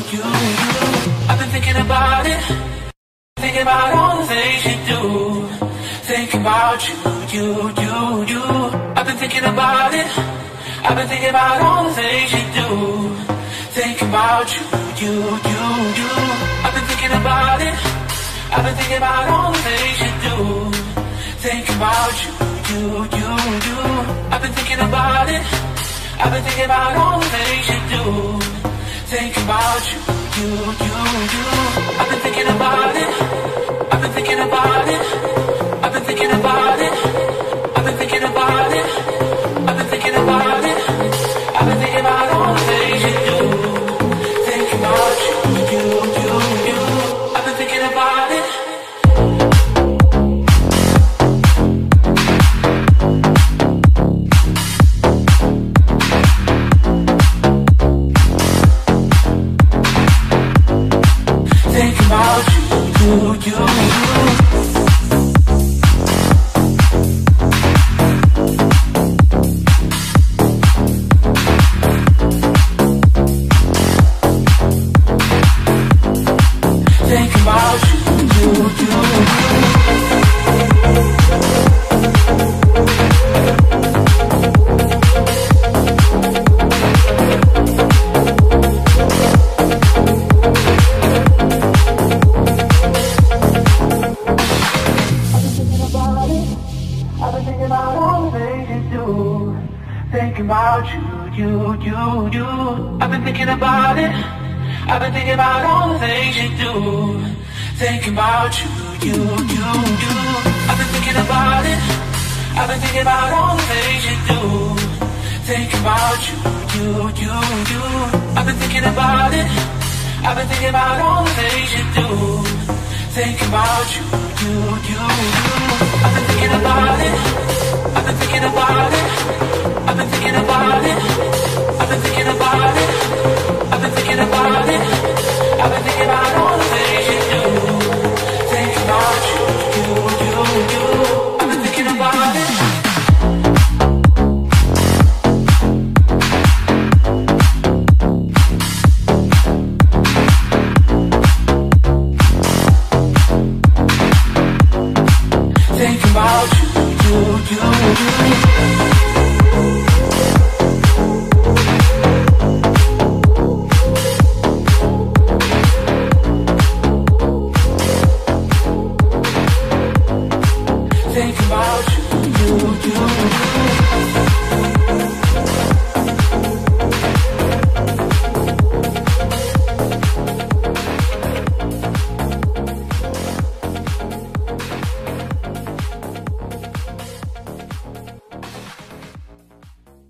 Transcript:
I've been thinking about it. Thinking about all the things you do. Thinking about you, you, you, you. I've been thinking about it. I've been thinking about all the things you do. Thinking about you, you, you, you. I've been thinking about it. I've been thinking about all the things you do. Thinking about you, you, you, you. I've been thinking about it. I've been thinking about all the things you do. Thinking about you, you, you, you. I've been thinking about it. I've been thinking about it. I've been thinking about it. I've been thinking about it. Thinking about you, you, you. Thinking about you, you, you, you. I've been thinking about it. I've been thinking about all the things you do. Thinking about you, you, you, you. I've been thinking about it. I've been thinking about all the things you do. Thinking about you, you, you, you. I've been thinking about it. I've been thinking about all the things you do. Thinking about you, you, you, you. I've been thinking about it. I've been thinking about it. I've been thinking about it. I've been thinking you, you, you, you.